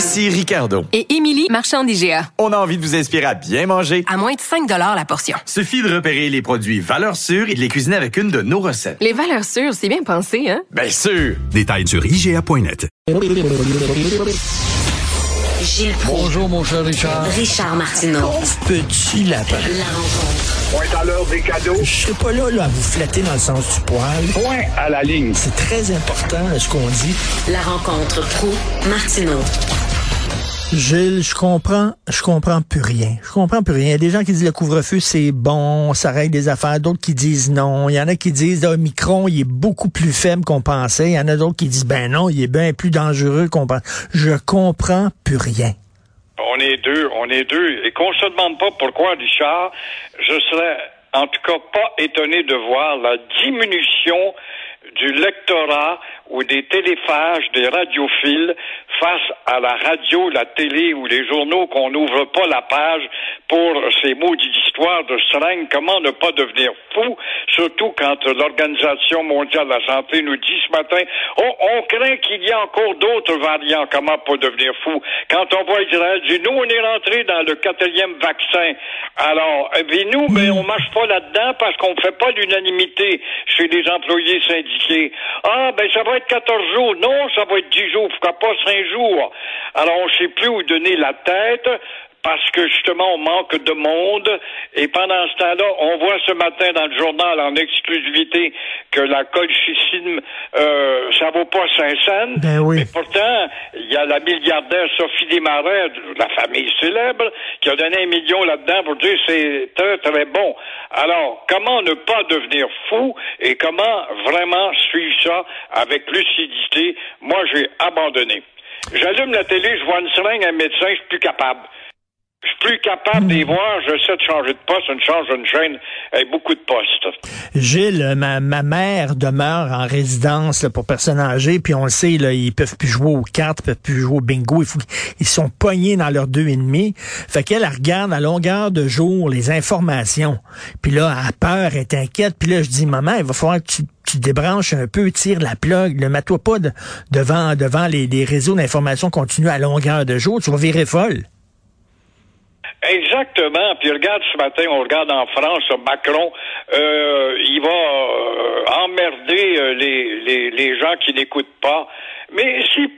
Ici Ricardo. Et Émilie, marchand d'IGA. On a envie de vous inspirer à bien manger. À moins de 5 la portion. Suffit de repérer les produits valeurs sûres et de les cuisiner avec une de nos recettes. Les valeurs sûres, c'est bien pensé, hein? Bien sûr! Détails sur IGA.net. Gilles Proulx. Bonjour, mon cher Richard. Richard Martineau. Petit lapin. La rencontre. Point à l'heure des cadeaux. Je serai pas là, là à vous flatter dans le sens du poil. Point à la ligne. C'est très important, ce qu'on dit. La rencontre pro martineau Gilles, je comprends, je comprends plus rien. Je comprends plus rien. Il y a des gens qui disent le couvre-feu, c'est bon, ça règle des affaires. D'autres qui disent non. Il y en a qui disent, le Micron, il est beaucoup plus faible qu'on pensait. Il y en a d'autres qui disent, ben non, il est bien plus dangereux qu'on pense. Je comprends plus rien. On est deux, on est deux. Et qu'on se demande pas pourquoi, Richard, je serais en tout cas pas étonné de voir la diminution du lectorat ou des téléphages, des radiophiles face à la radio, la télé ou les journaux qu'on n'ouvre pas la page pour ces maudites histoires de seringue. Comment ne pas devenir fou, surtout quand l'Organisation mondiale de la santé nous dit ce matin, oh, on craint qu'il y ait encore d'autres variants. Comment pas devenir fou? Quand on voit Israël dire, nous, on est rentré dans le quatrième vaccin. Alors, et puis nous, ben, on marche pas là-dedans parce qu'on fait pas l'unanimité chez les employés syndiqués. Ah, ben, ça va être 14 jours. Non, ça va être 10 jours. Pourquoi pas 5 jours? Alors, on sait plus où donner la tête parce que justement on manque de monde et pendant ce temps-là, on voit ce matin dans le journal en exclusivité que la colchicine euh, ça vaut pas 5 cents. Ben oui. Mais pourtant, il y a la milliardaire Sophie Desmarais, de la famille célèbre, qui a donné un million là-dedans pour dire c'est très très bon. Alors, comment ne pas devenir fou et comment vraiment suivre ça avec lucidité? Moi, j'ai abandonné. J'allume la télé, je vois une seringue, un médecin, je suis plus capable. Je suis plus capable d'y voir, j'essaie de changer de poste, une change d'une chaîne avec beaucoup de postes. Gilles, ma, ma mère demeure en résidence là, pour personnes âgées, puis on le sait, là, ils peuvent plus jouer aux cartes, ils peuvent plus jouer au bingo, faut, ils sont pognés dans leurs deux et demi. Fait qu'elle elle regarde à longueur de jour les informations. Puis là, elle a peur, elle est inquiète. Puis là, je dis, maman, il va falloir que tu, tu débranches un peu, tire la plug, le mets-toi pas de- devant, devant les, les réseaux d'information continue à longueur de jour, tu vas virer folle. Exactement. Puis regarde ce matin, on regarde en France, Macron, euh, il va euh, emmerder euh, les, les, les gens qui n'écoutent pas. Mais c'est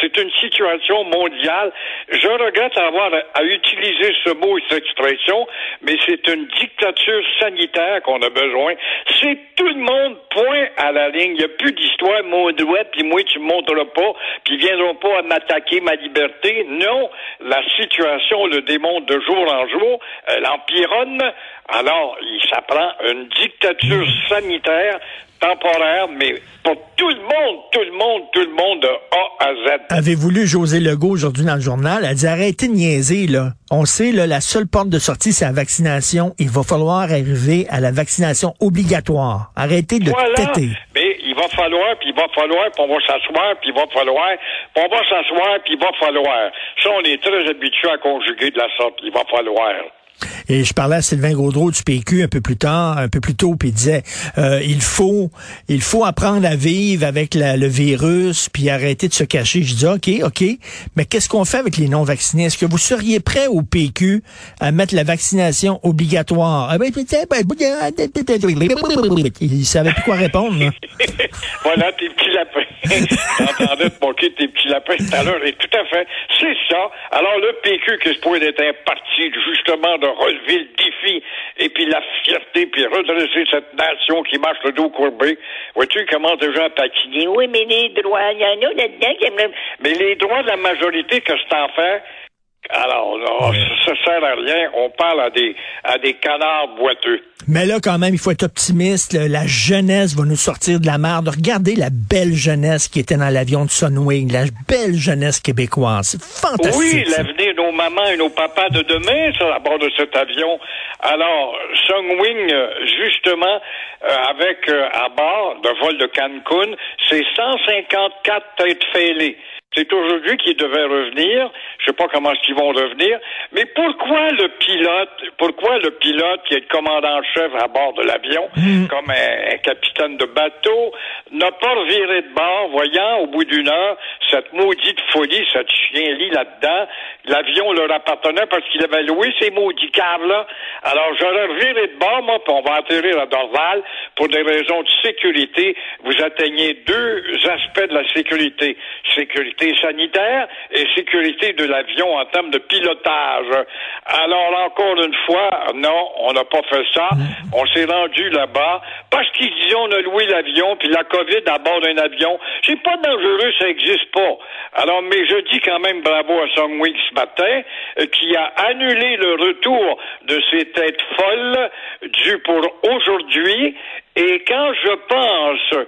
C'est une situation mondiale. Je regrette avoir à, utiliser ce mot et cette expression, mais c'est une dictature sanitaire qu'on a besoin. C'est tout le monde point à la ligne. Il n'y a plus d'histoire, mon doigt, puis moi, tu me montres pas, puis ils viendront pas à m'attaquer ma liberté. Non, la situation le démontre de jour en jour. Elle empironne. Alors, il s'apprend une dictature sanitaire temporaire, mais pour tout le monde, tout le monde, tout le monde de A à Z. Avez-vous lu José Legault aujourd'hui dans le journal? Elle dit arrêtez de niaiser, là. On sait, là, la seule porte de sortie, c'est la vaccination. Il va falloir arriver à la vaccination obligatoire. Arrêtez de Voilà. têter. Mais il va falloir, puis il va falloir, puis on va s'asseoir, puis il va falloir, puis on va s'asseoir, puis il va falloir. Ça, on est très habitué à conjuguer de la sorte. Il va falloir. Et je parlais à Sylvain Gaudreau du PQ un peu plus tard, un peu plus tôt, puis il disait euh, il faut il faut apprendre à vivre avec la- le virus, puis arrêter de se cacher. Je dis OK, OK, mais qu'est-ce qu'on fait avec les non vaccinés Est-ce que vous seriez prêt au PQ à mettre la vaccination obligatoire? Ah ben, il savait plus quoi répondre. là. voilà tes petits lapins. J'entendais te moquer de tes petits lapins tout à l'heure. Et tout à fait, c'est ça. Alors, le PQ, qui se pourrait être un parti, justement, de relever le défi, et puis la fierté, puis redresser cette nation qui marche le dos courbé. Vois-tu comment déjà à patiner? Oui, mais les droits, il y en a là-dedans qui aimeraient- Mais les droits de la majorité, que c'est en fait? Alors, ça, ça sert à rien. On parle à des, à des canards boiteux. Mais là, quand même, il faut être optimiste. La jeunesse va nous sortir de la merde. Regardez la belle jeunesse qui était dans l'avion de Sunwing, la belle jeunesse québécoise. C'est fantastique. Oui, l'avenir de nos mamans et nos papas de demain, ça, à bord de cet avion. Alors, Sungwing, euh, justement, euh, avec euh, à bord de vol de Cancun, c'est 154 têtes fêlées. C'est aujourd'hui qu'ils devaient revenir. Je sais pas comment qu'ils vont revenir. Mais pourquoi le pilote, pourquoi le pilote qui est le commandant-chef à bord de l'avion, comme un, un capitaine de bateau, n'a pas reviré de bord, voyant au bout d'une heure cette maudite folie, cette chien-lit là-dedans? L'avion leur appartenait parce qu'il avait loué ces maudits câbles-là. Alors j'aurais reviré de bord, moi, puis on va atterrir à Dorval pour des raisons de sécurité. Vous atteignez deux aspects de la sécurité. Sécurité sanitaire et sécurité de l'avion en termes de pilotage. Alors, encore une fois, non, on n'a pas fait ça. On s'est rendu là-bas parce qu'ils disaient on a loué l'avion, puis la COVID à bord d'un avion. C'est pas dangereux, ça existe pas. Alors, mais je dis quand même bravo à Songwing ce matin, euh, qui a annulé le retour de ces têtes folles dues pour aujourd'hui. Et quand je pense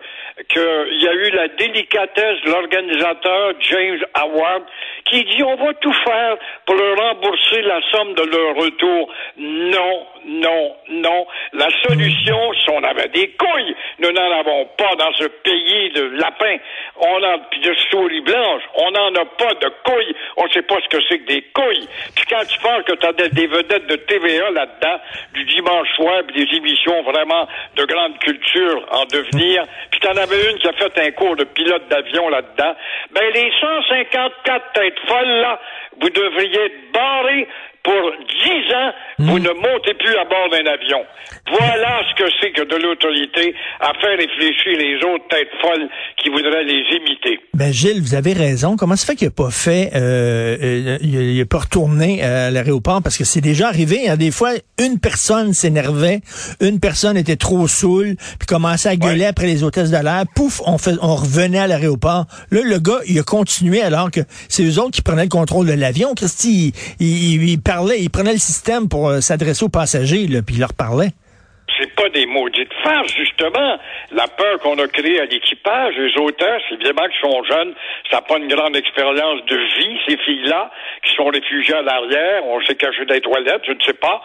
qu'il y a eu la délicatesse de l'organisateur James Howard qui dit on va tout faire pour leur rembourser la somme de leur retour. Non, non, non. La solution, si on avait des couilles, nous n'en avons pas dans ce pays de lapins. On a de souris blanches. On n'en a pas de couilles. On ne sait pas ce que c'est que des couilles. Puis quand tu penses que tu as des, vedettes de TVA là-dedans, du dimanche soir, des émissions vraiment de grande culture en devenir, puis t'en avais une qui a fait un cours de pilote d'avion là-dedans, ben les 154 têtes folles là, vous devriez être barrés pour 10 ans, vous ne montez plus à bord d'un avion. Voilà ce que c'est que de l'autorité à faire réfléchir les autres têtes folles qui voudraient les imiter. Ben Gilles, vous avez raison. Comment se fait qu'il n'a pas fait, euh, euh, il n'a pas retourné à l'aéroport? Parce que c'est déjà arrivé. Hein, des fois, une personne s'énervait, une personne était trop saoule, puis commençait à gueuler Ouais. après les hôtesses de l'air. Pouf, on fait, on revenait à l'aéroport. Là, le gars, il a continué alors que c'est eux autres qui prenaient le contrôle de l'avion. Christy, il, il, il parlait, il prenait le système pour euh, s'adresser aux passagers, là, puis il leur parlait. c'est pas des maudites farces, justement. La peur qu'on a créée à l'équipage, les hôtesses, évidemment, qui sont jeunes, ça n'a pas une grande expérience de vie, ces filles-là, qui sont réfugiées à l'arrière, on s'est caché les toilettes, je ne sais pas.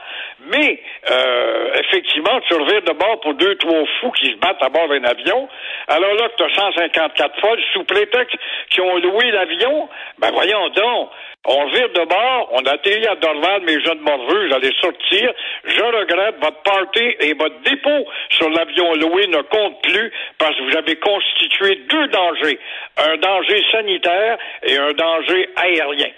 Mais, euh, effectivement, tu revires de bord pour deux, trois fous qui se battent à bord d'un avion. Alors là, que tu as 154 folles, sous prétexte qui ont loué l'avion, ben voyons donc. On vire de bord, on atterrit à Dorval, mes jeunes morveux, j'allais sortir. Je regrette, votre party et votre dépôt sur l'avion loué ne compte plus parce que vous avez constitué deux dangers. Un danger sanitaire et un danger aérien.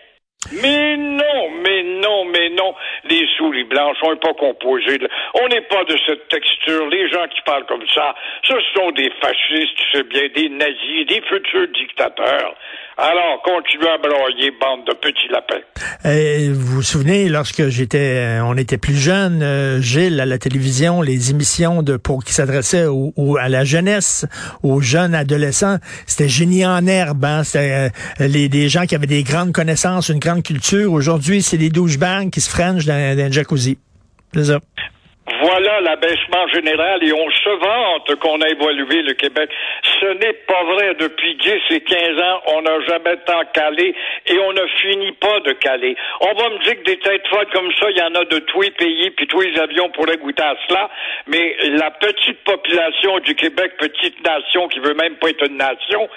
Mais non, mais non, mais non. Les souris blanches, on n'est pas composés. de- On n'est pas de cette texture. Les gens qui parlent comme ça, ce sont des fascistes, tu sais bien, des nazis, des futurs dictateurs. Alors, continuez à broyer, bande de petits lapins. Euh, vous vous souvenez, lorsque j'étais, euh, on était plus jeune, euh, Gilles, à la télévision, les émissions de pour qui s'adressaient au, au- à la jeunesse, aux jeunes adolescents, c'était génie en herbe. Hein? C'était euh, les des gens qui avaient des grandes connaissances, une grande culture. Aujourd'hui, c'est des douchebags qui se frangent dans, dans un jacuzzi. Voilà l'abaissement général et on se vante qu'on a évolué le Québec. Ce n'est pas vrai. Depuis 10 et 15 ans, on n'a jamais tant calé et on ne finit pas de caler. On va me dire que des têtes folles comme ça, il y en a de tous les pays, puis tous les avions pourraient goûter à cela, mais la petite population du Québec, petite nation qui veut même pas être une nation,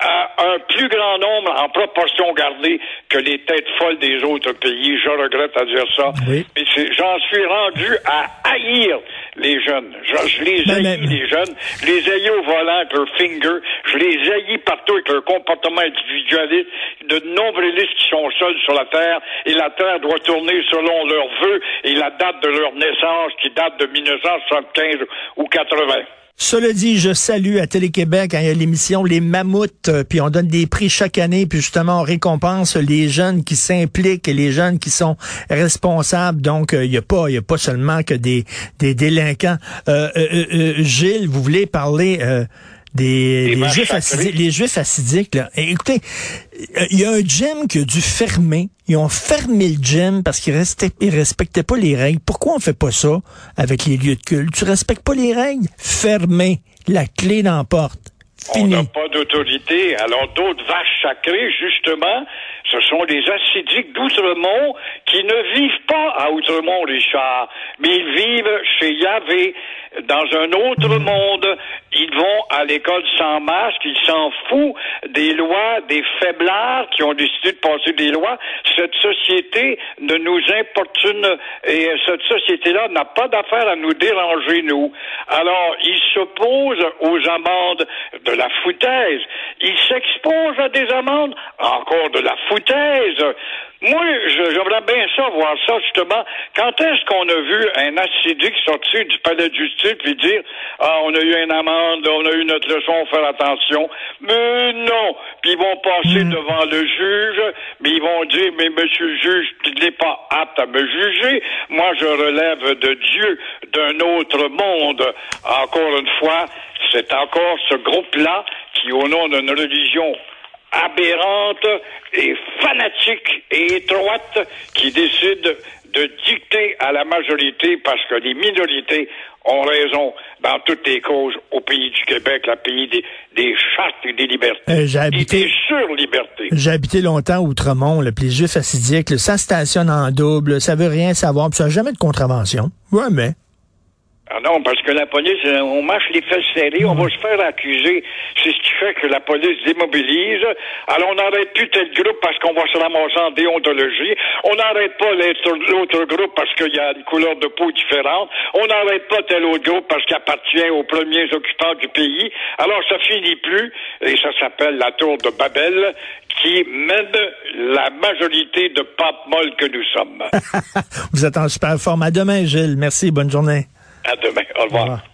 a un plus grand nombre en proportion gardée que les têtes folles des autres pays. Je regrette à dire ça. Oui. Mais j'en suis rendu à haïr les jeunes. Je, je les Mais- haïs, mais- les jeunes. Je les haïs au volant avec leur Je les haïs partout avec leur comportement individualiste. De nombrilistes qui sont seuls sur la Terre. Et la Terre doit tourner selon leurs vœux et la date de leur naissance qui date de 1975 ou 80. Cela dit, je salue à Télé-Québec, quand il y a l'émission Les Mammouths, euh, puis on donne des prix chaque année, puis justement on récompense les jeunes qui s'impliquent et les jeunes qui sont responsables. Donc, euh, il n'y a pas, a pas seulement que des, des délinquants. Euh, euh, euh, Gilles, vous voulez parler euh, des, Des juifs sacrées. acidiques, les juifs acidiques là. Et écoutez, euh, il y a un gym qui a dû fermer. Ils ont fermé le gym parce qu'ils ils respectaient pas les règles. Pourquoi on fait pas ça avec les lieux de culte? Tu respectes pas les règles? Fermez la clé dans la porte. On Fini. n'a pas d'autorité. Alors d'autres vaches sacrées, justement, ce sont les acidiques d'Outremont qui ne vivent pas à Outremont, Richard, mais ils vivent chez Yahvé, dans un autre monde. Ils vont à l'école sans masque, ils s'en foutent des lois, des faiblards qui ont décidé de passer des lois. Cette société ne nous importune et cette société-là n'a pas d'affaire à nous déranger, nous. Alors, ils s'opposent aux amendes de la foutaise. Ils s'exposent à des amendes, encore de la foutaise. Moi, je- j'aimerais bien ça, voir ça, justement. Quand est-ce qu'on a vu un acidique sortir du palais de justice puis dire, ah, on a eu une amende, on a eu notre leçon, faire attention. Mais non. Puis ils vont passer devant le juge, mais ils vont dire, mais monsieur le juge, il n'est pas apte à me juger. Moi, je relève de Dieu, d'un autre monde. Encore une fois, c'est encore ce groupe-là qui, au nom d'une religion aberrante et fanatique et étroite qui décide de dicter à la majorité parce que les minorités ont raison dans toutes les causes au pays du Québec, le pays des, des chartes et des libertés. Euh, j'ai et habité- des surlibertés. J'ai habité longtemps Outremont, puis les juifs ça stationne en double, ça veut rien savoir, puis ça n'a jamais de contravention. Ouais, mais. Ah non, parce que la police, euh, on marche les fesses serrées, on va se faire accuser. C'est ce qui fait que la police démobilise. Alors, on n'arrête plus tel groupe parce qu'on va se ramasser en déontologie. On n'arrête pas l'autre groupe parce qu'il y a une couleur de peau différente. On n'arrête pas tel autre groupe parce qu'il appartient aux premiers occupants du pays. Alors, ça finit plus, et ça s'appelle la tour de Babel, qui mène la majorité de papes molles que nous sommes. Vous êtes en super forme. À demain, Gilles. Merci. Bonne journée. À demain. Au revoir. Au revoir.